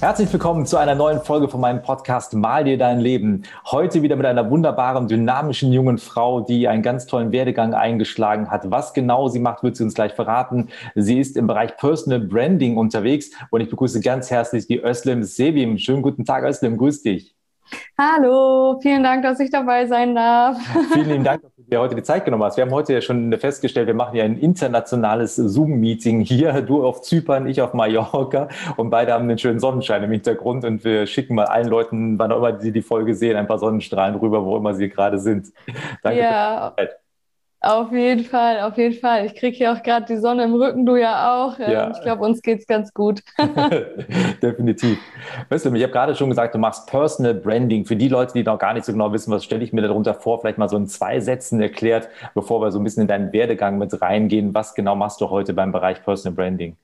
Herzlich willkommen zu einer neuen Folge von meinem Podcast Mal dir dein Leben. Heute wieder mit einer wunderbaren, dynamischen jungen Frau, die einen ganz tollen Werdegang eingeschlagen hat. Was genau sie macht, wird sie uns gleich verraten. Sie ist im Bereich Personal Branding unterwegs und ich begrüße ganz herzlich die Özlem Sevim. Schönen guten Tag, Özlem. Grüß dich. Hallo, vielen Dank, dass ich dabei sein darf. Vielen lieben Dank, dass du dir heute die Zeit genommen hast. Wir haben heute ja schon festgestellt, wir machen ja ein internationales Zoom-Meeting hier. Du auf Zypern, ich auf Mallorca und beide haben einen schönen Sonnenschein im Hintergrund und wir schicken mal allen Leuten, wann auch immer sie die Folge sehen, ein paar Sonnenstrahlen rüber, wo immer sie gerade sind. Danke ja. für die Zeit. Auf jeden Fall, auf jeden Fall. Ich kriege hier auch gerade die Sonne im Rücken, du ja auch. Ja. Ich glaube, uns geht es ganz gut. Definitiv. Weißt du, ich habe gerade schon gesagt, du machst Personal Branding. Für die Leute, die noch gar nicht so genau wissen, was stelle ich mir darunter vor, vielleicht mal so in zwei Sätzen erklärt, bevor wir so ein bisschen in deinen Werdegang mit reingehen. Was genau machst du heute beim Bereich Personal Branding?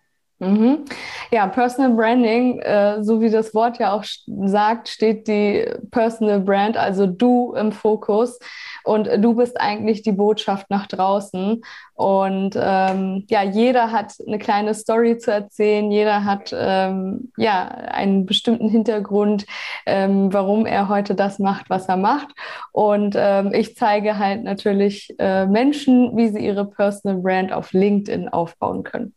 Mhm. Ja, Personal Branding, äh, so wie das Wort ja auch sagt, steht die Personal Brand, also du im Fokus. Und du bist eigentlich die Botschaft nach draußen. Und ähm, ja, jeder hat eine kleine Story zu erzählen, jeder hat ähm, ja einen bestimmten Hintergrund, ähm, warum er heute das macht, was er macht. Und ähm, ich zeige halt natürlich äh, Menschen, wie sie ihre Personal Brand auf LinkedIn aufbauen können.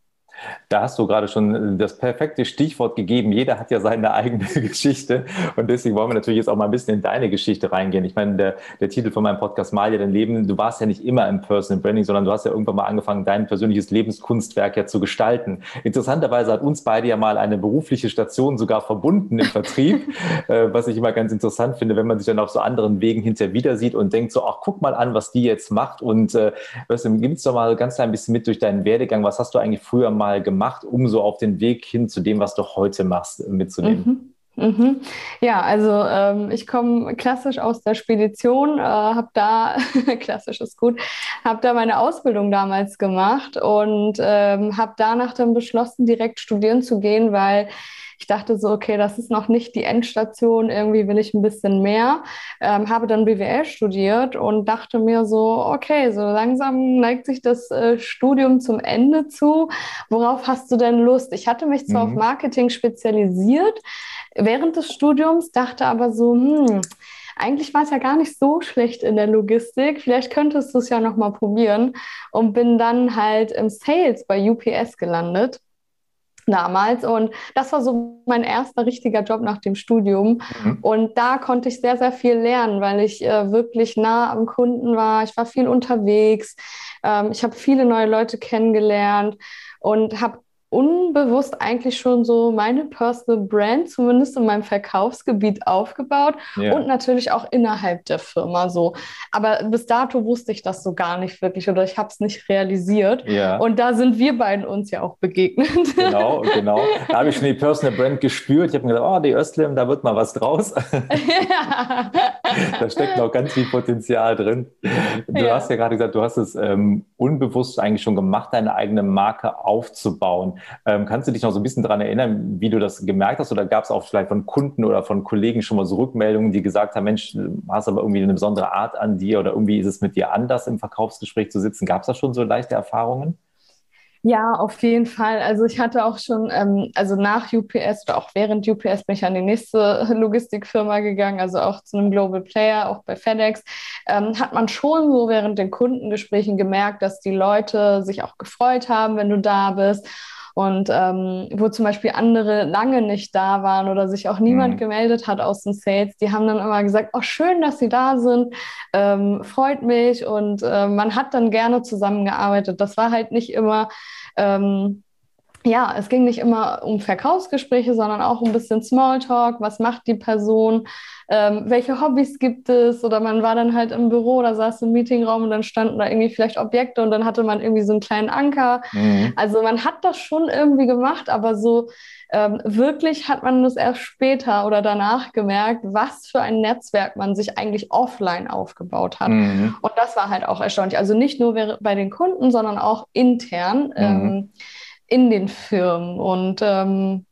Da hast du gerade schon das perfekte Stichwort gegeben. Jeder hat ja seine eigene Geschichte. Und deswegen wollen wir natürlich jetzt auch mal ein bisschen in deine Geschichte reingehen. Ich meine, der, der Titel von meinem Podcast Mal ja dein Leben. Du warst ja nicht immer im Personal Branding, sondern du hast ja irgendwann mal angefangen, dein persönliches Lebenskunstwerk ja zu gestalten. Interessanterweise hat uns beide ja mal eine berufliche Station sogar verbunden im Vertrieb, äh, was ich immer ganz interessant finde, wenn man sich dann auf so anderen Wegen hinterher wieder sieht und denkt so, ach, guck mal an, was die jetzt macht. Und äh, gib uns doch mal ganz klein bisschen mit durch deinen Werdegang. Was hast du eigentlich früher mal mal gemacht, um so auf den Weg hin zu dem, was du heute machst, mitzunehmen? Mhm. Mhm. Ja, also ähm, ich komme klassisch aus der Spedition, äh, habe da, klassisch ist gut, habe da meine Ausbildung damals gemacht und ähm, habe danach dann beschlossen, direkt studieren zu gehen, weil ich dachte so, okay, das ist noch nicht die Endstation, irgendwie will ich ein bisschen mehr. Ähm, habe dann BWL studiert und dachte mir so, okay, so langsam neigt sich das äh, Studium zum Ende zu. Worauf hast du denn Lust? Ich hatte mich zwar mhm. auf Marketing spezialisiert während des Studiums, dachte aber so, hm, eigentlich war es ja gar nicht so schlecht in der Logistik. Vielleicht könntest du es ja noch mal probieren und bin dann halt im Sales bei UPS gelandet damals. Und das war so mein erster richtiger Job nach dem Studium. Mhm. Und da konnte ich sehr, sehr viel lernen, weil ich äh, wirklich nah am Kunden war. Ich war viel unterwegs. Ähm, ich habe viele neue Leute kennengelernt und habe unbewusst eigentlich schon so meine Personal Brand, zumindest in meinem Verkaufsgebiet aufgebaut ja. und natürlich auch innerhalb der Firma so. Aber bis dato wusste ich das so gar nicht wirklich oder ich habe es nicht realisiert. Ja. Und da sind wir beiden uns ja auch begegnet. Genau, genau. Da habe ich schon die Personal Brand gespürt. Ich habe mir gedacht, oh, die Östlem, da wird mal was draus. Ja. da steckt noch ganz viel Potenzial drin. Du hast ja gerade gesagt, du hast es ähm, unbewusst eigentlich schon gemacht, deine eigene Marke aufzubauen. Ähm, kannst du dich noch so ein bisschen daran erinnern, wie du das gemerkt hast? Oder gab es auch vielleicht von Kunden oder von Kollegen schon mal so Rückmeldungen, die gesagt haben, Mensch, hast aber irgendwie eine besondere Art an dir oder irgendwie ist es mit dir anders im Verkaufsgespräch zu sitzen? Gab es da schon so leichte Erfahrungen? Ja, auf jeden Fall. Also ich hatte auch schon, ähm, also nach UPS oder auch während UPS bin ich an die nächste Logistikfirma gegangen, also auch zu einem Global Player, auch bei FedEx. Ähm, hat man schon so während den Kundengesprächen gemerkt, dass die Leute sich auch gefreut haben, wenn du da bist und ähm, wo zum Beispiel andere lange nicht da waren oder sich auch niemand mhm. gemeldet hat aus den Sales, die haben dann immer gesagt, oh schön, dass Sie da sind, ähm, freut mich und äh, man hat dann gerne zusammengearbeitet. Das war halt nicht immer ähm, ja, es ging nicht immer um Verkaufsgespräche, sondern auch um ein bisschen Smalltalk. Was macht die Person? Ähm, welche Hobbys gibt es? Oder man war dann halt im Büro oder saß im Meetingraum und dann standen da irgendwie vielleicht Objekte und dann hatte man irgendwie so einen kleinen Anker. Mhm. Also man hat das schon irgendwie gemacht, aber so ähm, wirklich hat man das erst später oder danach gemerkt, was für ein Netzwerk man sich eigentlich offline aufgebaut hat. Mhm. Und das war halt auch erstaunlich. Also nicht nur bei den Kunden, sondern auch intern. Mhm. Ähm, in den Firmen. Und ähm,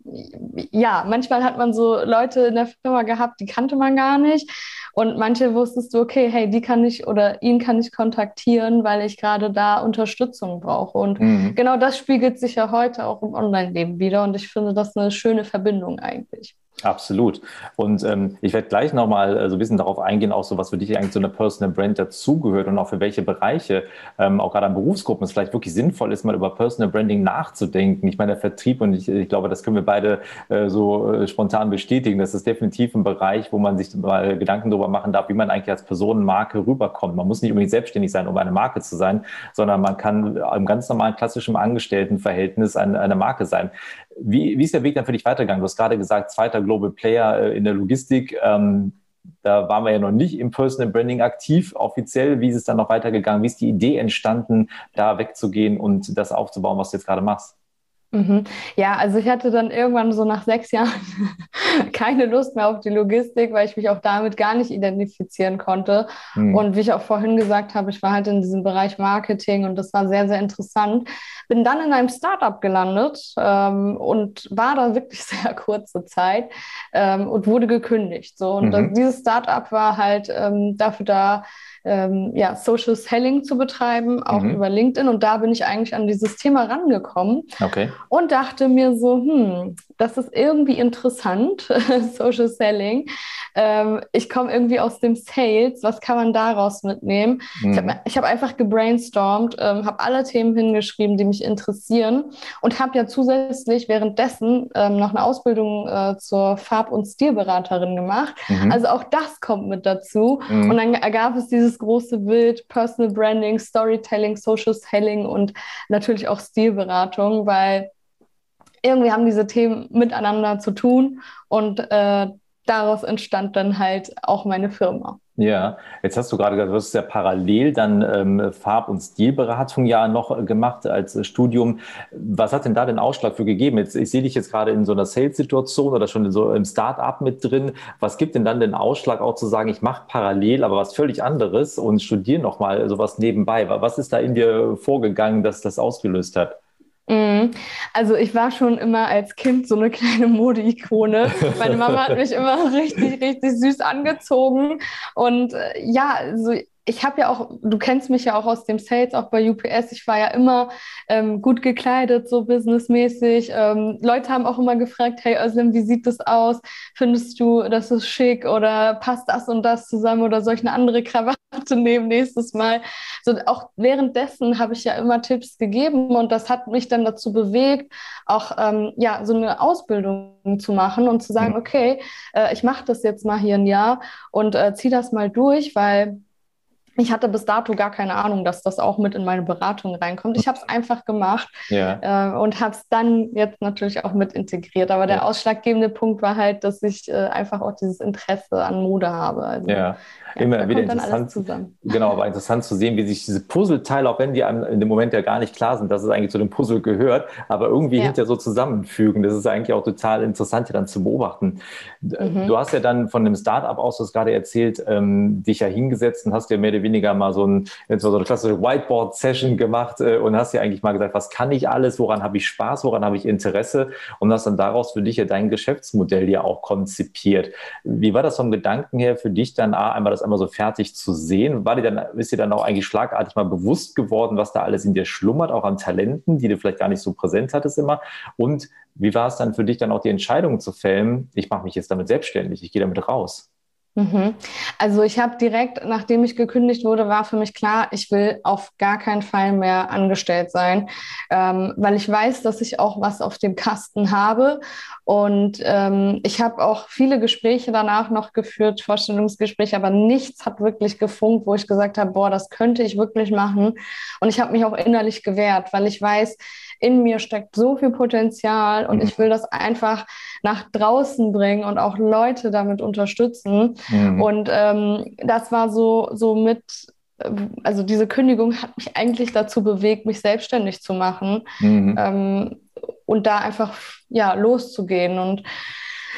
ja, manchmal hat man so Leute in der Firma gehabt, die kannte man gar nicht. Und manche wusstest du, okay, hey, die kann ich oder ihn kann ich kontaktieren, weil ich gerade da Unterstützung brauche. Und mhm. genau das spiegelt sich ja heute auch im Online-Leben wieder. Und ich finde das eine schöne Verbindung eigentlich. Absolut. Und ähm, ich werde gleich nochmal äh, so ein bisschen darauf eingehen, auch so was für dich eigentlich so eine Personal Brand dazugehört und auch für welche Bereiche, ähm, auch gerade an Berufsgruppen, es vielleicht wirklich sinnvoll ist, mal über Personal Branding nachzudenken. Ich meine, der Vertrieb und ich, ich glaube, das können wir beide äh, so äh, spontan bestätigen. Das ist definitiv ein Bereich, wo man sich mal Gedanken darüber machen darf, wie man eigentlich als Personenmarke rüberkommt. Man muss nicht unbedingt selbstständig sein, um eine Marke zu sein, sondern man kann im ganz normalen klassischen Angestelltenverhältnis eine, eine Marke sein. Wie, wie ist der Weg dann für dich weitergegangen? Du hast gerade gesagt, zweiter Global Player äh, in der Logistik. Ähm, da waren wir ja noch nicht im Personal Branding aktiv offiziell. Wie ist es dann noch weitergegangen? Wie ist die Idee entstanden, da wegzugehen und das aufzubauen, was du jetzt gerade machst? Mhm. Ja, also ich hatte dann irgendwann so nach sechs Jahren keine Lust mehr auf die Logistik, weil ich mich auch damit gar nicht identifizieren konnte. Mhm. Und wie ich auch vorhin gesagt habe, ich war halt in diesem Bereich Marketing und das war sehr, sehr interessant. Bin dann in einem Startup gelandet ähm, und war da wirklich sehr kurze Zeit ähm, und wurde gekündigt. So. Und mhm. dieses Startup war halt ähm, dafür da, ähm, ja, Social Selling zu betreiben, auch mhm. über LinkedIn. Und da bin ich eigentlich an dieses Thema rangekommen okay. und dachte mir so, hm, das ist irgendwie interessant, Social Selling. Ähm, ich komme irgendwie aus dem Sales, was kann man daraus mitnehmen? Mhm. Ich habe hab einfach gebrainstormt, ähm, habe alle Themen hingeschrieben, die mich interessieren und habe ja zusätzlich währenddessen ähm, noch eine Ausbildung äh, zur Farb- und Stilberaterin gemacht. Mhm. Also auch das kommt mit dazu. Mhm. Und dann ergab es dieses große Bild Personal Branding, Storytelling, Social Selling und natürlich auch Stilberatung, weil irgendwie haben diese Themen miteinander zu tun und äh, daraus entstand dann halt auch meine Firma. Ja, jetzt hast du gerade gesagt, du hast ja parallel dann ähm, Farb- und Stilberatung ja noch gemacht als Studium. Was hat denn da den Ausschlag für gegeben? Jetzt, ich sehe dich jetzt gerade in so einer Sales-Situation oder schon in so im Start-up mit drin. Was gibt denn dann den Ausschlag auch zu sagen, ich mache parallel, aber was völlig anderes und studiere nochmal sowas nebenbei? Was ist da in dir vorgegangen, dass das ausgelöst hat? Mhm. Also ich war schon immer als Kind so eine kleine Mode-Ikone. Meine Mama hat mich immer richtig, richtig süß angezogen. Und äh, ja, so ich habe ja auch, du kennst mich ja auch aus dem Sales, auch bei UPS. Ich war ja immer ähm, gut gekleidet, so businessmäßig. Ähm, Leute haben auch immer gefragt, hey Özlem, wie sieht das aus? Findest du, das ist schick oder passt das und das zusammen oder soll ich eine andere Krawatte nehmen nächstes Mal? So, auch währenddessen habe ich ja immer Tipps gegeben und das hat mich dann dazu bewegt, auch ähm, ja, so eine Ausbildung zu machen und zu sagen, mhm. okay, äh, ich mache das jetzt mal hier ein Jahr und äh, ziehe das mal durch, weil ich hatte bis dato gar keine Ahnung, dass das auch mit in meine Beratung reinkommt. Ich habe es einfach gemacht ja. äh, und habe es dann jetzt natürlich auch mit integriert. Aber der ja. ausschlaggebende Punkt war halt, dass ich äh, einfach auch dieses Interesse an Mode habe. Also, ja immer wieder interessant. Genau, aber interessant zu sehen, wie sich diese Puzzleteile, auch wenn die einem in dem Moment ja gar nicht klar sind, dass es eigentlich zu dem Puzzle gehört, aber irgendwie ja. hinterher so zusammenfügen. Das ist eigentlich auch total interessant, hier dann zu beobachten. Mhm. Du hast ja dann von dem Startup aus, hast gerade erzählt, ähm, dich ja hingesetzt und hast ja mehr oder weniger mal so, ein, so eine klassische Whiteboard-Session gemacht äh, und hast ja eigentlich mal gesagt, was kann ich alles, woran habe ich Spaß, woran habe ich Interesse und hast dann daraus für dich ja dein Geschäftsmodell ja auch konzipiert. Wie war das vom Gedanken her für dich dann A, einmal das einmal so fertig zu sehen? War dir dann, ist dir dann auch eigentlich schlagartig mal bewusst geworden, was da alles in dir schlummert, auch an Talenten, die du vielleicht gar nicht so präsent hattest immer? Und wie war es dann für dich dann auch die Entscheidung zu fällen, ich mache mich jetzt damit selbstständig, ich gehe damit raus? Mhm. Also ich habe direkt, nachdem ich gekündigt wurde, war für mich klar, ich will auf gar keinen Fall mehr angestellt sein, ähm, weil ich weiß, dass ich auch was auf dem Kasten habe. Und ähm, ich habe auch viele Gespräche danach noch geführt, Vorstellungsgespräche, aber nichts hat wirklich gefunkt, wo ich gesagt habe, boah, das könnte ich wirklich machen. Und ich habe mich auch innerlich gewehrt, weil ich weiß, in mir steckt so viel Potenzial und mhm. ich will das einfach nach draußen bringen und auch Leute damit unterstützen. Mhm. Und ähm, das war so, so mit, also diese Kündigung hat mich eigentlich dazu bewegt, mich selbstständig zu machen. Mhm. Ähm, und da einfach ja loszugehen. Und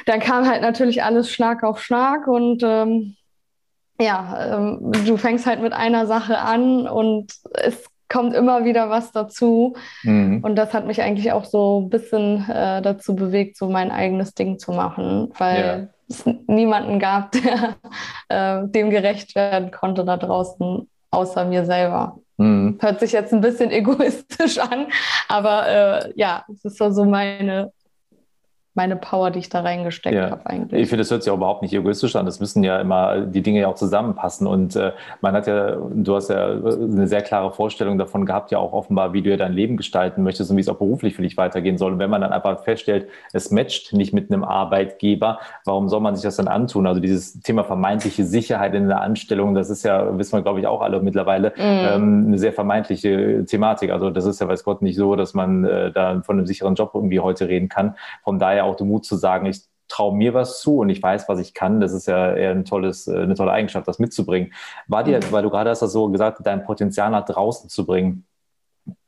dann kam halt natürlich alles Schlag auf Schlag und ähm, ja, ähm, du fängst halt mit einer Sache an und es kommt immer wieder was dazu. Mhm. Und das hat mich eigentlich auch so ein bisschen äh, dazu bewegt, so mein eigenes Ding zu machen, weil ja. es niemanden gab, der äh, dem gerecht werden konnte da draußen, außer mir selber. Mhm. Hört sich jetzt ein bisschen egoistisch an, aber äh, ja, es ist so, so meine meine Power, die ich da reingesteckt ja. habe eigentlich. Ich finde, das hört sich auch überhaupt nicht egoistisch an. Das müssen ja immer die Dinge ja auch zusammenpassen. Und äh, man hat ja, du hast ja eine sehr klare Vorstellung davon gehabt, ja auch offenbar, wie du ja dein Leben gestalten möchtest und wie es auch beruflich für dich weitergehen soll. Und wenn man dann einfach feststellt, es matcht nicht mit einem Arbeitgeber, warum soll man sich das dann antun? Also dieses Thema vermeintliche Sicherheit in der Anstellung, das ist ja, wissen wir, glaube ich, auch alle mittlerweile, mm. ähm, eine sehr vermeintliche Thematik. Also das ist ja, weiß Gott, nicht so, dass man äh, da von einem sicheren Job irgendwie heute reden kann. Von daher auch den Mut zu sagen, ich traue mir was zu und ich weiß, was ich kann. Das ist ja eher ein tolles, äh, eine tolle Eigenschaft, das mitzubringen. War dir, weil du gerade hast das so gesagt, dein Potenzial nach draußen zu bringen.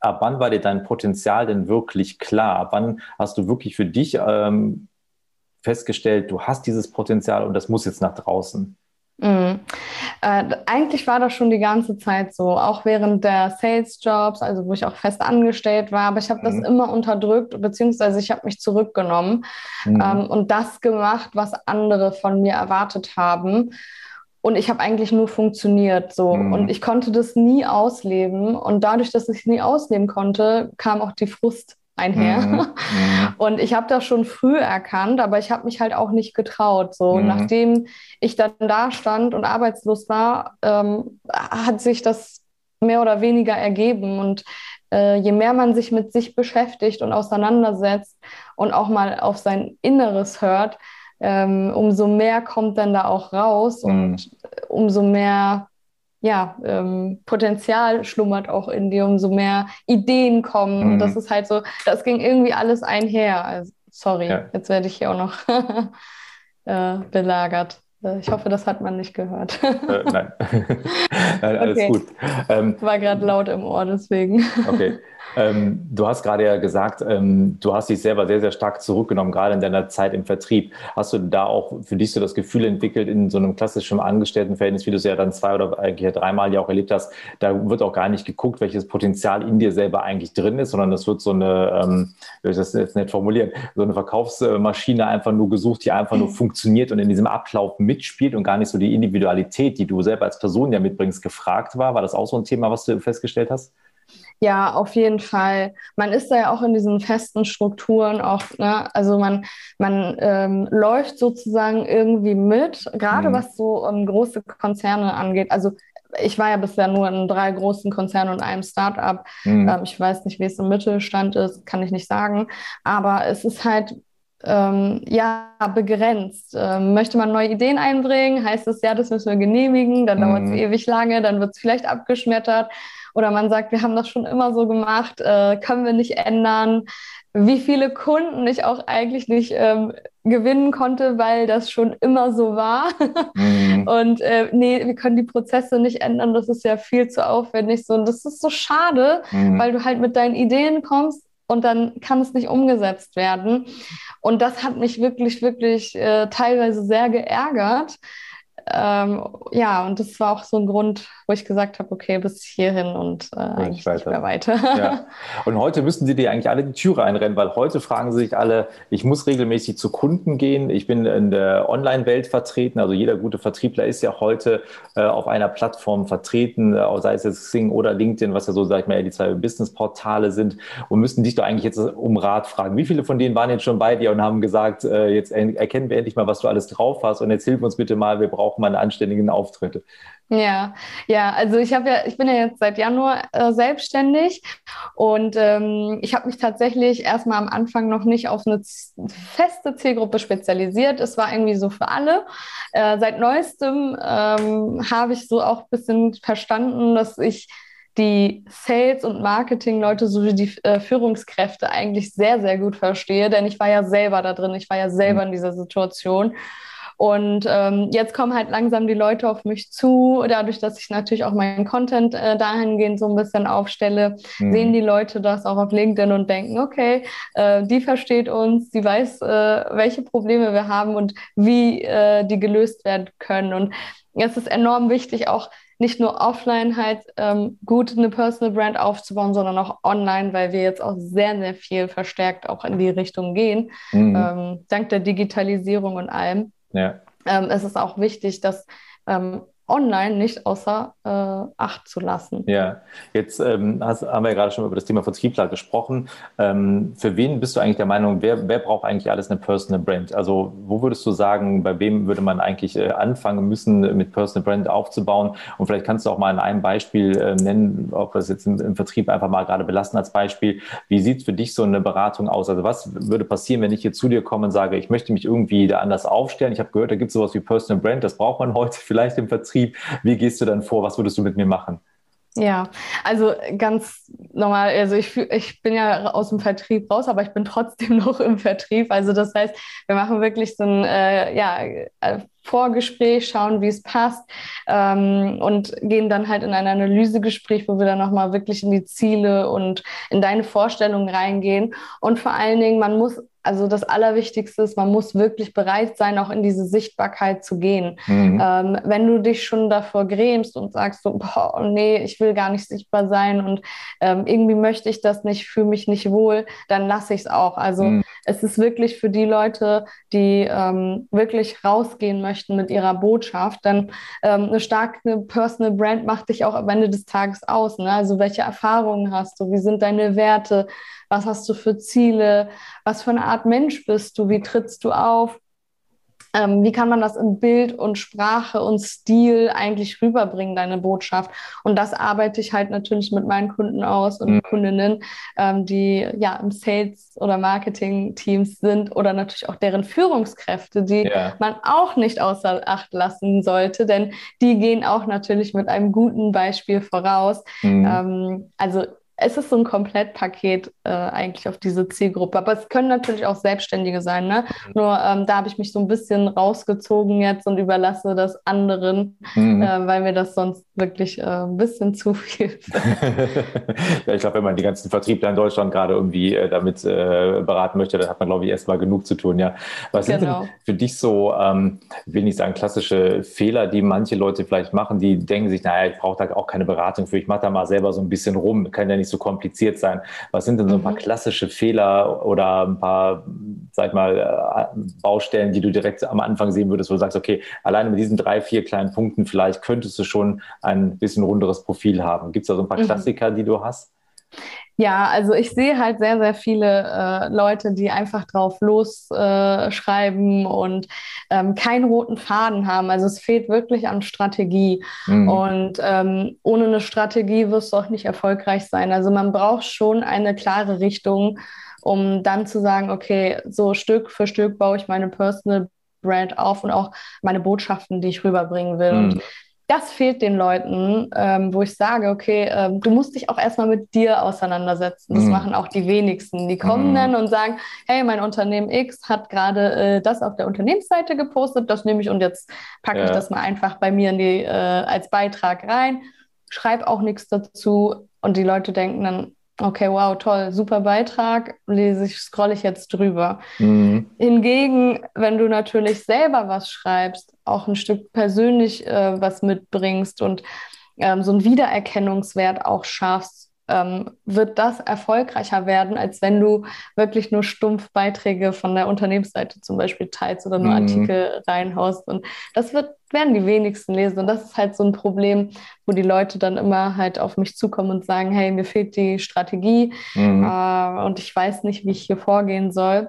Ab wann war dir dein Potenzial denn wirklich klar? Ab wann hast du wirklich für dich ähm, festgestellt, du hast dieses Potenzial und das muss jetzt nach draußen? Mhm. Äh, eigentlich war das schon die ganze Zeit so, auch während der Sales-Jobs, also wo ich auch fest angestellt war, aber ich habe das mhm. immer unterdrückt, beziehungsweise ich habe mich zurückgenommen mhm. ähm, und das gemacht, was andere von mir erwartet haben. Und ich habe eigentlich nur funktioniert so. Mhm. Und ich konnte das nie ausleben. Und dadurch, dass ich es nie ausleben konnte, kam auch die Frust einher. Mhm. mhm. Und ich habe das schon früh erkannt, aber ich habe mich halt auch nicht getraut. So, mhm. nachdem ich dann da stand und arbeitslos war, ähm, hat sich das mehr oder weniger ergeben. Und äh, je mehr man sich mit sich beschäftigt und auseinandersetzt und auch mal auf sein Inneres hört, ähm, umso mehr kommt dann da auch raus mhm. und umso mehr ja, ähm, Potenzial schlummert auch in dir, umso mehr Ideen kommen. Mhm. Und das ist halt so, das ging irgendwie alles einher. Also, sorry, ja. jetzt werde ich hier auch noch äh, belagert. Äh, ich hoffe, das hat man nicht gehört. äh, nein. nein, alles okay. gut. Ähm, War gerade laut im Ohr, deswegen. okay. Ähm, du hast gerade ja gesagt, ähm, du hast dich selber sehr, sehr stark zurückgenommen, gerade in deiner Zeit im Vertrieb. Hast du da auch für dich so das Gefühl entwickelt, in so einem klassischen Angestelltenverhältnis, wie du es ja dann zwei oder eigentlich ja dreimal ja auch erlebt hast, da wird auch gar nicht geguckt, welches Potenzial in dir selber eigentlich drin ist, sondern es wird so eine, ähm, wie ich das jetzt nicht formulieren, so eine Verkaufsmaschine einfach nur gesucht, die einfach nur funktioniert und in diesem Ablauf mitspielt und gar nicht so die Individualität, die du selber als Person ja mitbringst, gefragt war. War das auch so ein Thema, was du festgestellt hast? Ja, auf jeden Fall. Man ist da ja auch in diesen festen Strukturen auch, ne? also man, man ähm, läuft sozusagen irgendwie mit, gerade mhm. was so um, große Konzerne angeht. Also ich war ja bisher nur in drei großen Konzernen und einem Startup. Mhm. Ähm, ich weiß nicht, wie es im Mittelstand ist, kann ich nicht sagen. Aber es ist halt ähm, ja, begrenzt. Ähm, möchte man neue Ideen einbringen, heißt es, ja, das müssen wir genehmigen, dann mhm. dauert es ewig lange, dann wird es vielleicht abgeschmettert. Oder man sagt, wir haben das schon immer so gemacht, äh, können wir nicht ändern. Wie viele Kunden ich auch eigentlich nicht ähm, gewinnen konnte, weil das schon immer so war. Mhm. Und äh, nee, wir können die Prozesse nicht ändern, das ist ja viel zu aufwendig. So. Und das ist so schade, mhm. weil du halt mit deinen Ideen kommst und dann kann es nicht umgesetzt werden. Und das hat mich wirklich, wirklich äh, teilweise sehr geärgert. Ähm, ja, und das war auch so ein Grund, wo ich gesagt habe, okay, bis hierhin und äh, eigentlich weiter. nicht mehr weiter. Ja. Und heute müssen sie dir eigentlich alle die Türe einrennen, weil heute fragen sie sich alle, ich muss regelmäßig zu Kunden gehen, ich bin in der Online-Welt vertreten, also jeder gute Vertriebler ist ja heute äh, auf einer Plattform vertreten, äh, sei es jetzt Xing oder LinkedIn, was ja so, sag ich mal, die zwei Business-Portale sind und müssen dich doch eigentlich jetzt um Rat fragen. Wie viele von denen waren jetzt schon bei dir und haben gesagt, äh, jetzt erkennen wir endlich mal, was du alles drauf hast und jetzt hilf uns bitte mal, wir brauchen mal einen anständigen Auftritt. Ja, ja, also ich habe ja, ich bin ja jetzt seit Januar äh, selbstständig und ähm, ich habe mich tatsächlich erstmal am Anfang noch nicht auf eine feste Zielgruppe spezialisiert. Es war irgendwie so für alle. Äh, seit neuestem ähm, habe ich so auch ein bisschen verstanden, dass ich die Sales- und Marketing-Leute sowie die äh, Führungskräfte eigentlich sehr, sehr gut verstehe, denn ich war ja selber da drin, ich war ja selber mhm. in dieser Situation. Und ähm, jetzt kommen halt langsam die Leute auf mich zu, dadurch, dass ich natürlich auch meinen Content äh, dahingehend so ein bisschen aufstelle, mhm. sehen die Leute das auch auf LinkedIn und denken, okay, äh, die versteht uns, die weiß, äh, welche Probleme wir haben und wie äh, die gelöst werden können. Und es ist enorm wichtig, auch nicht nur offline halt ähm, gut eine Personal Brand aufzubauen, sondern auch online, weil wir jetzt auch sehr, sehr viel verstärkt auch in die Richtung gehen, mhm. ähm, dank der Digitalisierung und allem. Ja. Ähm, es ist auch wichtig, dass ähm, online nicht außer äh, Acht zu lassen. Ja, jetzt ähm, hast, haben wir ja gerade schon über das Thema Vertriebler gesprochen. Ähm, für wen bist du eigentlich der Meinung, wer, wer braucht eigentlich alles eine Personal Brand? Also wo würdest du sagen, bei wem würde man eigentlich äh, anfangen müssen, mit Personal Brand aufzubauen? Und vielleicht kannst du auch mal in einem Beispiel äh, nennen, ob wir es jetzt im, im, Vertrieb einfach mal gerade belassen als Beispiel. Wie sieht für dich so eine Beratung aus? Also was würde passieren, wenn ich hier zu dir komme und sage, ich möchte mich irgendwie da anders aufstellen? Ich habe gehört, da gibt es sowas wie Personal Brand, das braucht man heute vielleicht im Vertrieb. Vertrieb. Wie gehst du dann vor? Was würdest du mit mir machen? Ja, also ganz normal, also ich, ich bin ja aus dem Vertrieb raus, aber ich bin trotzdem noch im Vertrieb. Also das heißt, wir machen wirklich so ein äh, ja, äh, Vorgespräch, schauen, wie es passt ähm, und gehen dann halt in ein Analysegespräch, wo wir dann nochmal wirklich in die Ziele und in deine Vorstellungen reingehen. Und vor allen Dingen, man muss also das Allerwichtigste ist, man muss wirklich bereit sein, auch in diese Sichtbarkeit zu gehen. Mhm. Ähm, wenn du dich schon davor grämst und sagst so, boah, nee, ich will gar nicht sichtbar sein und ähm, irgendwie möchte ich das nicht, fühle mich nicht wohl, dann lasse ich es auch. Also mhm. es ist wirklich für die Leute, die ähm, wirklich rausgehen möchten mit ihrer Botschaft, dann ähm, eine starke Personal Brand macht dich auch am Ende des Tages aus. Ne? Also welche Erfahrungen hast du? Wie sind deine Werte? Was hast du für Ziele? Was für eine Art Mensch bist du? Wie trittst du auf? Ähm, wie kann man das in Bild und Sprache und Stil eigentlich rüberbringen, deine Botschaft? Und das arbeite ich halt natürlich mit meinen Kunden aus und mhm. Kundinnen, ähm, die ja im Sales- oder Marketing-Teams sind oder natürlich auch deren Führungskräfte, die ja. man auch nicht außer Acht lassen sollte, denn die gehen auch natürlich mit einem guten Beispiel voraus. Mhm. Ähm, also es ist so ein Komplettpaket äh, eigentlich auf diese Zielgruppe. Aber es können natürlich auch Selbstständige sein. Ne? Mhm. Nur ähm, da habe ich mich so ein bisschen rausgezogen jetzt und überlasse das anderen, mhm. äh, weil mir das sonst wirklich äh, ein bisschen zu viel ja, ich glaube, wenn man die ganzen Vertriebler in Deutschland gerade irgendwie äh, damit äh, beraten möchte, dann hat man, glaube ich, erstmal genug zu tun. Ja. Was genau. sind denn genau. für dich so, ähm, will nicht sagen, klassische Fehler, die manche Leute vielleicht machen, die denken sich, naja, ich brauche da auch keine Beratung für, ich mache da mal selber so ein bisschen rum, kann ja nicht so kompliziert sein. Was sind denn so ein paar mhm. klassische Fehler oder ein paar, sag mal, äh, Baustellen, die du direkt am Anfang sehen würdest, wo du sagst, okay, alleine mit diesen drei, vier kleinen Punkten vielleicht könntest du schon ein bisschen runderes Profil haben. Gibt es da so ein paar mhm. Klassiker, die du hast? Ja, also ich sehe halt sehr, sehr viele äh, Leute, die einfach drauf losschreiben äh, und ähm, keinen roten Faden haben. Also es fehlt wirklich an Strategie. Mhm. Und ähm, ohne eine Strategie wirst du auch nicht erfolgreich sein. Also man braucht schon eine klare Richtung, um dann zu sagen, okay, so Stück für Stück baue ich meine Personal Brand auf und auch meine Botschaften, die ich rüberbringen will. Mhm. Und das fehlt den Leuten, ähm, wo ich sage, okay, ähm, du musst dich auch erstmal mit dir auseinandersetzen. Das mhm. machen auch die wenigsten. Die kommen mhm. dann und sagen, hey, mein Unternehmen X hat gerade äh, das auf der Unternehmensseite gepostet, das nehme ich und jetzt packe ja. ich das mal einfach bei mir die, äh, als Beitrag rein, schreibe auch nichts dazu und die Leute denken dann, okay, wow, toll, super Beitrag, lese ich, scrolle ich jetzt drüber. Mhm. Hingegen, wenn du natürlich selber was schreibst, auch ein Stück persönlich äh, was mitbringst und ähm, so einen Wiedererkennungswert auch schaffst, ähm, wird das erfolgreicher werden, als wenn du wirklich nur stumpf Beiträge von der Unternehmensseite zum Beispiel teilst oder nur mhm. Artikel reinhaust. Und das wird, werden die wenigsten lesen. Und das ist halt so ein Problem, wo die Leute dann immer halt auf mich zukommen und sagen, hey, mir fehlt die Strategie mhm. äh, und ich weiß nicht, wie ich hier vorgehen soll.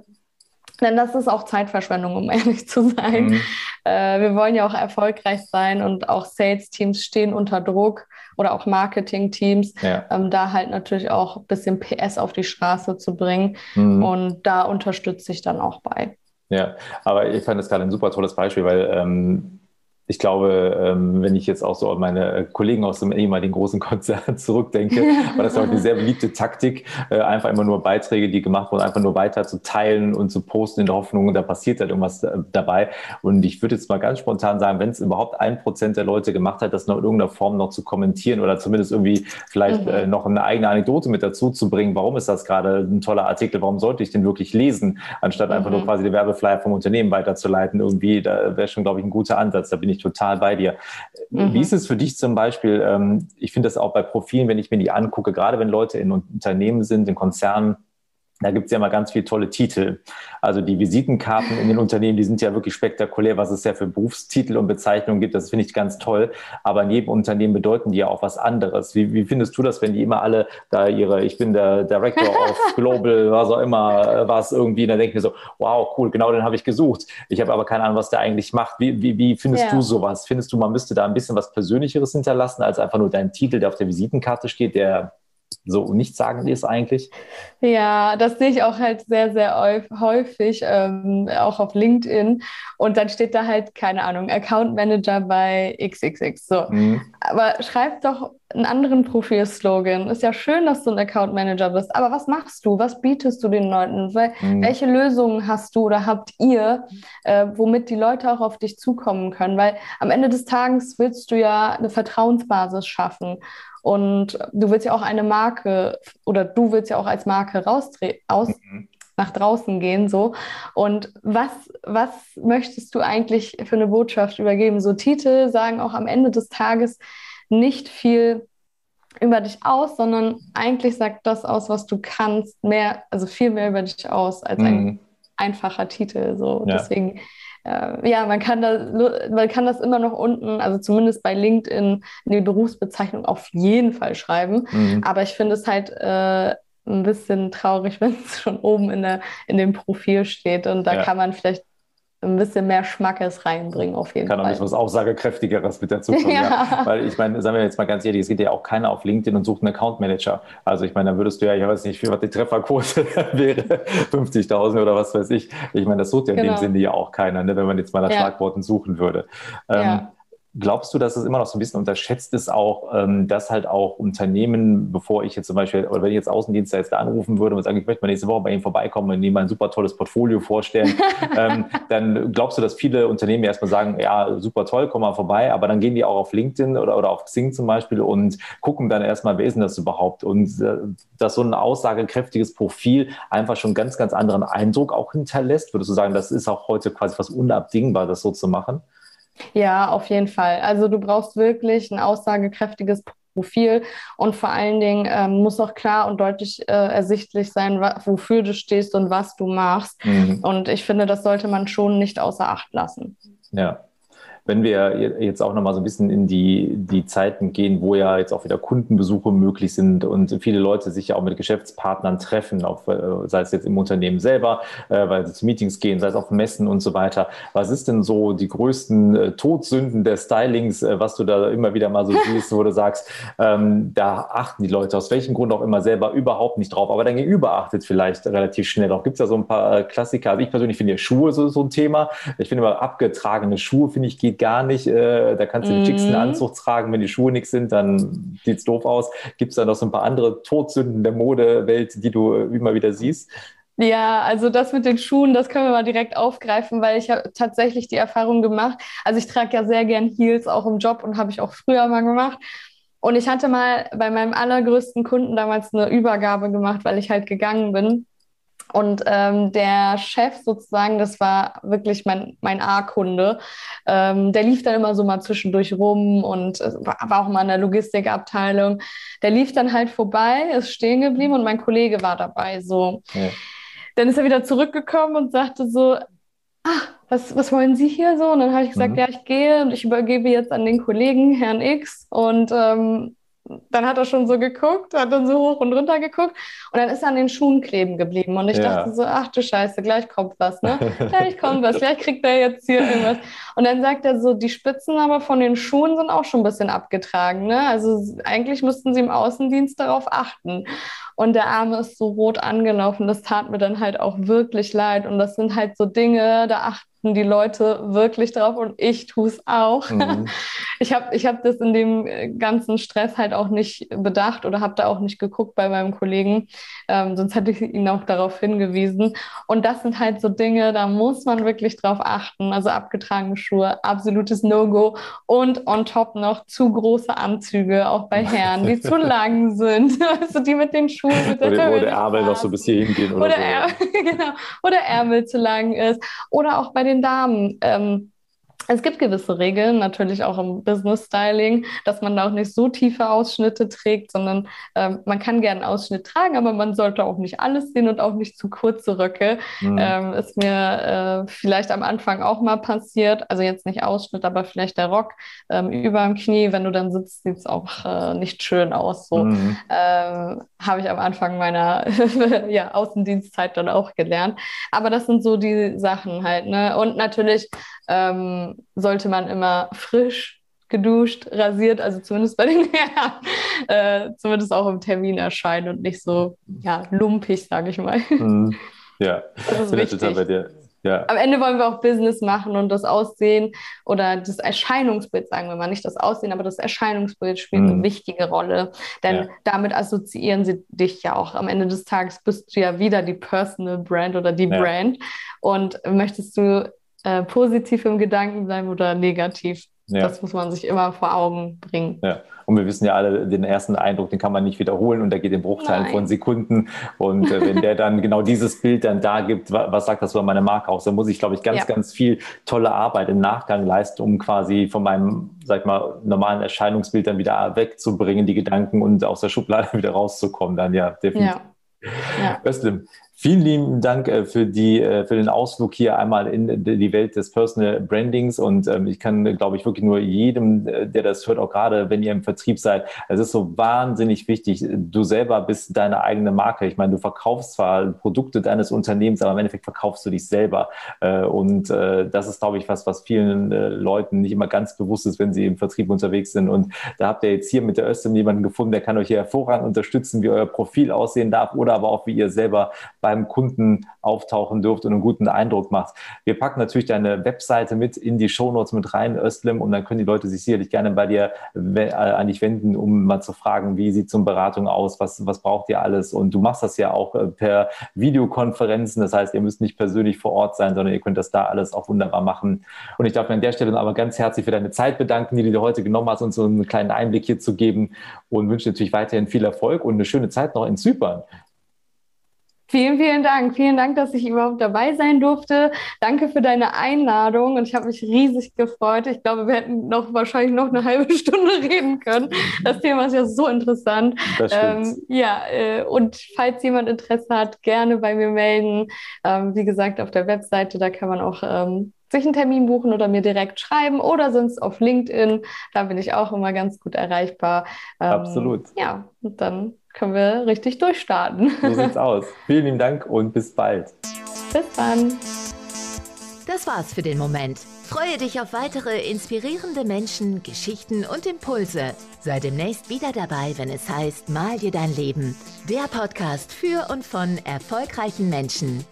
Denn das ist auch Zeitverschwendung, um ehrlich zu sein. Mhm. Äh, wir wollen ja auch erfolgreich sein und auch Sales-Teams stehen unter Druck oder auch Marketing-Teams, ja. ähm, da halt natürlich auch ein bisschen PS auf die Straße zu bringen. Mhm. Und da unterstütze ich dann auch bei. Ja, aber ich fand das gerade ein super tolles Beispiel, weil ähm, ich glaube, ähm, wenn ich jetzt auch so an meine Kollegen aus dem ehemaligen großen Konzern zurückdenke, war das auch eine sehr beliebte Taktik, äh, einfach immer nur Beiträge, die gemacht wurden, einfach nur weiter zu teilen und zu posten in der Hoffnung, da passiert halt irgendwas äh, dabei. Und ich würde jetzt mal ganz spontan sagen, wenn es überhaupt ein Prozent der Leute gemacht hat, das noch in irgendeiner Form noch zu kommentieren oder zumindest irgendwie vielleicht mhm. noch eine eigene Anekdote mit dazu zu bringen, warum ist das gerade ein toller Artikel, warum sollte ich den wirklich lesen, anstatt einfach mhm. nur quasi den Werbeflyer vom Unternehmen weiterzuleiten, irgendwie, da wäre schon, glaube ich, ein guter Ansatz. Da bin ich total bei dir. Mhm. Wie ist es für dich zum Beispiel? Ähm, ich finde das auch bei Profilen, wenn ich mir die angucke, gerade wenn Leute in Unternehmen sind, in Konzernen, da gibt es ja immer ganz viele tolle Titel. Also die Visitenkarten in den Unternehmen, die sind ja wirklich spektakulär, was es ja für Berufstitel und Bezeichnungen gibt. Das finde ich ganz toll. Aber in jedem Unternehmen bedeuten die ja auch was anderes. Wie, wie findest du das, wenn die immer alle da ihre, ich bin der Director of Global, was auch immer, äh, was irgendwie, dann denke ich mir so, wow, cool, genau den habe ich gesucht. Ich habe aber keine Ahnung, was der eigentlich macht. Wie, wie, wie findest ja. du sowas? Findest du, man müsste da ein bisschen was Persönlicheres hinterlassen, als einfach nur deinen Titel, der auf der Visitenkarte steht, der so nichtssagend ist eigentlich. Ja, das sehe ich auch halt sehr, sehr häufig, ähm, auch auf LinkedIn. Und dann steht da halt, keine Ahnung, Account Manager bei XXX. So. Mhm. Aber schreib doch einen anderen Profilslogan. Ist ja schön, dass du ein Account Manager bist, aber was machst du? Was bietest du den Leuten? Weil, mhm. Welche Lösungen hast du oder habt ihr, äh, womit die Leute auch auf dich zukommen können? Weil am Ende des Tages willst du ja eine Vertrauensbasis schaffen. Und du willst ja auch eine Marke oder du willst ja auch als Marke rausdrehen, aus, mhm. nach draußen gehen, so. Und was, was möchtest du eigentlich für eine Botschaft übergeben? So Titel sagen auch am Ende des Tages nicht viel über dich aus, sondern eigentlich sagt das aus, was du kannst, mehr, also viel mehr über dich aus als mhm. ein einfacher Titel. So. Ja. Deswegen äh, ja, man kann, das, man kann das immer noch unten, also zumindest bei LinkedIn, in die Berufsbezeichnung auf jeden Fall schreiben. Mhm. Aber ich finde es halt äh, ein bisschen traurig, wenn es schon oben in, der, in dem Profil steht. Und da ja. kann man vielleicht ein bisschen mehr Schmackes reinbringen, auf jeden Kann Fall. Kann auch nicht was Aussagekräftigeres mit dazu kommen. ja. ja. Weil ich meine, sagen wir jetzt mal ganz ehrlich, es geht ja auch keiner auf LinkedIn und sucht einen Account Manager. Also ich meine, dann würdest du ja, ich weiß nicht, was die Trefferquote wäre, 50.000 oder was weiß ich. Ich meine, das sucht ja in genau. dem Sinne ja auch keiner, ne, wenn man jetzt mal nach ja. Schlagworten suchen würde. Ähm, ja. Glaubst du, dass es immer noch so ein bisschen unterschätzt ist, auch, ähm, dass halt auch Unternehmen, bevor ich jetzt zum Beispiel, oder wenn ich jetzt Außendienst jetzt da anrufen würde und sagen, ich möchte mal nächste Woche bei Ihnen vorbeikommen und Ihnen mal ein super tolles Portfolio vorstellen, ähm, dann glaubst du, dass viele Unternehmen erstmal sagen, ja, super toll, komm mal vorbei, aber dann gehen die auch auf LinkedIn oder, oder auf Xing zum Beispiel und gucken dann erstmal, wer ist denn das überhaupt? Und äh, dass so ein aussagekräftiges Profil einfach schon ganz, ganz anderen Eindruck auch hinterlässt, würdest du sagen, das ist auch heute quasi fast unabdingbar, das so zu machen? Ja, auf jeden Fall. Also du brauchst wirklich ein aussagekräftiges Profil und vor allen Dingen ähm, muss auch klar und deutlich äh, ersichtlich sein, wofür du stehst und was du machst. Mhm. Und ich finde, das sollte man schon nicht außer Acht lassen. Ja, wenn wir jetzt auch nochmal so ein bisschen in die, die Zeiten gehen, wo ja jetzt auch wieder Kundenbesuche möglich sind und viele Leute sich ja auch mit Geschäftspartnern treffen, auf, äh, sei es jetzt im Unternehmen selber, äh, weil sie zu Meetings gehen, sei es auf Messen und so weiter. Was ist denn so die größten äh, Todsünden der Stylings, was du da immer wieder mal so siehst, wo du sagst, ähm, da achten die Leute aus welchem Grund auch immer selber überhaupt nicht drauf, aber dein Gegenüber achtet vielleicht relativ schnell auch. Gibt es da so ein paar Klassiker? Also ich persönlich finde ja Schuhe so, so ein Thema. Ich finde immer abgetragene Schuhe, finde ich, geht gar nicht. Äh, da kannst du den schicksten mhm. Anzug tragen. Wenn die Schuhe nichts sind, dann sieht es doof aus. Gibt es da noch so ein paar andere Todsünden der Modewelt, die du immer wieder siehst? Ja, also das mit den Schuhen, das können wir mal direkt aufgreifen, weil ich habe tatsächlich die Erfahrung gemacht. Also ich trage ja sehr gern Heels auch im Job und habe ich auch früher mal gemacht. Und ich hatte mal bei meinem allergrößten Kunden damals eine Übergabe gemacht, weil ich halt gegangen bin. Und ähm, der Chef sozusagen, das war wirklich mein, mein A-Kunde, ähm, der lief dann immer so mal zwischendurch rum und äh, war auch mal in der Logistikabteilung. Der lief dann halt vorbei, ist stehen geblieben und mein Kollege war dabei. So. Ja. Dann ist er wieder zurückgekommen und sagte so, ah, was, was wollen Sie hier so? Und dann habe ich gesagt, mhm. ja, ich gehe und ich übergebe jetzt an den Kollegen, Herrn X. Und ähm, dann hat er schon so geguckt, hat dann so hoch und runter geguckt und dann ist er an den Schuhen kleben geblieben. Und ich ja. dachte so, ach du Scheiße, gleich kommt was, ne? Gleich kommt was, vielleicht kriegt er jetzt hier irgendwas. Und dann sagt er so, die Spitzen aber von den Schuhen sind auch schon ein bisschen abgetragen, ne? Also eigentlich müssten sie im Außendienst darauf achten. Und der Arme ist so rot angelaufen, das tat mir dann halt auch wirklich leid. Und das sind halt so Dinge, da achten achten die Leute wirklich drauf und ich tue es auch. Mhm. Ich habe ich hab das in dem äh, ganzen Stress halt auch nicht bedacht oder habe da auch nicht geguckt bei meinem Kollegen. Ähm, sonst hätte ich ihn auch darauf hingewiesen. Und das sind halt so Dinge, da muss man wirklich drauf achten. Also abgetragene Schuhe, absolutes No-Go. Und on top noch zu große Anzüge, auch bei Herren, die zu lang sind. Also die mit den Schuhen. Mit der oder der Ärmel noch so bis hier hingehen. Oder, oder, so. Ärmel, genau. oder Ärmel zu lang ist. Oder auch bei den Damen. Ähm, es gibt gewisse Regeln, natürlich auch im Business Styling, dass man da auch nicht so tiefe Ausschnitte trägt, sondern ähm, man kann gerne einen Ausschnitt tragen, aber man sollte auch nicht alles sehen und auch nicht zu kurze Röcke. Mhm. Ähm, ist mir äh, vielleicht am Anfang auch mal passiert, also jetzt nicht Ausschnitt, aber vielleicht der Rock ähm, über dem Knie. Wenn du dann sitzt, sieht es auch äh, nicht schön aus. So mhm. ähm, habe ich am Anfang meiner ja, Außendienstzeit dann auch gelernt. Aber das sind so die Sachen halt. Ne? Und natürlich ähm, sollte man immer frisch geduscht, rasiert, also zumindest bei den Herren, äh, zumindest auch im Termin erscheinen und nicht so ja, lumpig, sage ich mal. Mhm. Ja, das ist wichtig. bei dir. Ja. Am Ende wollen wir auch Business machen und das Aussehen oder das Erscheinungsbild, sagen wir mal, nicht das Aussehen, aber das Erscheinungsbild spielt mhm. eine wichtige Rolle. Denn ja. damit assoziieren sie dich ja auch. Am Ende des Tages bist du ja wieder die Personal Brand oder die ja. Brand. Und möchtest du äh, positiv im Gedanken bleiben oder negativ. Ja. Das muss man sich immer vor Augen bringen. Ja. Und wir wissen ja alle, den ersten Eindruck, den kann man nicht wiederholen und der geht in Bruchteilen Nein. von Sekunden. Und äh, wenn der dann genau dieses Bild dann da gibt, was, was sagt das über meine Marke aus? Da muss ich, glaube ich, ganz, ja. ganz viel tolle Arbeit im Nachgang leisten, um quasi von meinem, sag ich mal, normalen Erscheinungsbild dann wieder wegzubringen, die Gedanken und aus der Schublade wieder rauszukommen. Dann ja, definitiv. Ja. Ja. Özlem, Vielen lieben Dank äh, für, die, äh, für den Ausflug hier einmal in die Welt des Personal Brandings. Und ähm, ich kann, glaube ich, wirklich nur jedem, äh, der das hört, auch gerade wenn ihr im Vertrieb seid, es ist so wahnsinnig wichtig. Du selber bist deine eigene Marke. Ich meine, du verkaufst zwar Produkte deines Unternehmens, aber im Endeffekt verkaufst du dich selber. Und das ist, glaube ich, was, was vielen Leuten nicht immer ganz bewusst ist, wenn sie im Vertrieb unterwegs sind. Und da habt ihr jetzt hier mit der Östem jemanden gefunden, der kann euch hier hervorragend unterstützen, wie euer Profil aussehen darf oder aber auch, wie ihr selber bei beim Kunden auftauchen dürft und einen guten Eindruck macht. Wir packen natürlich deine Webseite mit in die Shownotes mit rein, Östlem, und dann können die Leute sich sicherlich gerne bei dir äh, an dich wenden, um mal zu fragen, wie sieht so eine Beratung aus, was, was braucht ihr alles? Und du machst das ja auch äh, per Videokonferenzen, das heißt, ihr müsst nicht persönlich vor Ort sein, sondern ihr könnt das da alles auch wunderbar machen. Und ich darf mir an der Stelle aber ganz herzlich für deine Zeit bedanken, die du dir heute genommen hast, uns so einen kleinen Einblick hier zu geben und wünsche natürlich weiterhin viel Erfolg und eine schöne Zeit noch in Zypern. Vielen, vielen Dank. Vielen Dank, dass ich überhaupt dabei sein durfte. Danke für deine Einladung und ich habe mich riesig gefreut. Ich glaube, wir hätten noch wahrscheinlich noch eine halbe Stunde reden können. Das Thema ist ja so interessant. Ähm, ja, äh, und falls jemand Interesse hat, gerne bei mir melden. Ähm, wie gesagt, auf der Webseite, da kann man auch ähm, sich einen Termin buchen oder mir direkt schreiben oder sonst auf LinkedIn. Da bin ich auch immer ganz gut erreichbar. Ähm, Absolut. Ja, und dann können wir richtig durchstarten. So sieht's aus. Vielen lieben Dank und bis bald. Bis dann. Das war's für den Moment. Freue dich auf weitere inspirierende Menschen, Geschichten und Impulse. Sei demnächst wieder dabei, wenn es heißt Mal dir dein Leben. Der Podcast für und von erfolgreichen Menschen.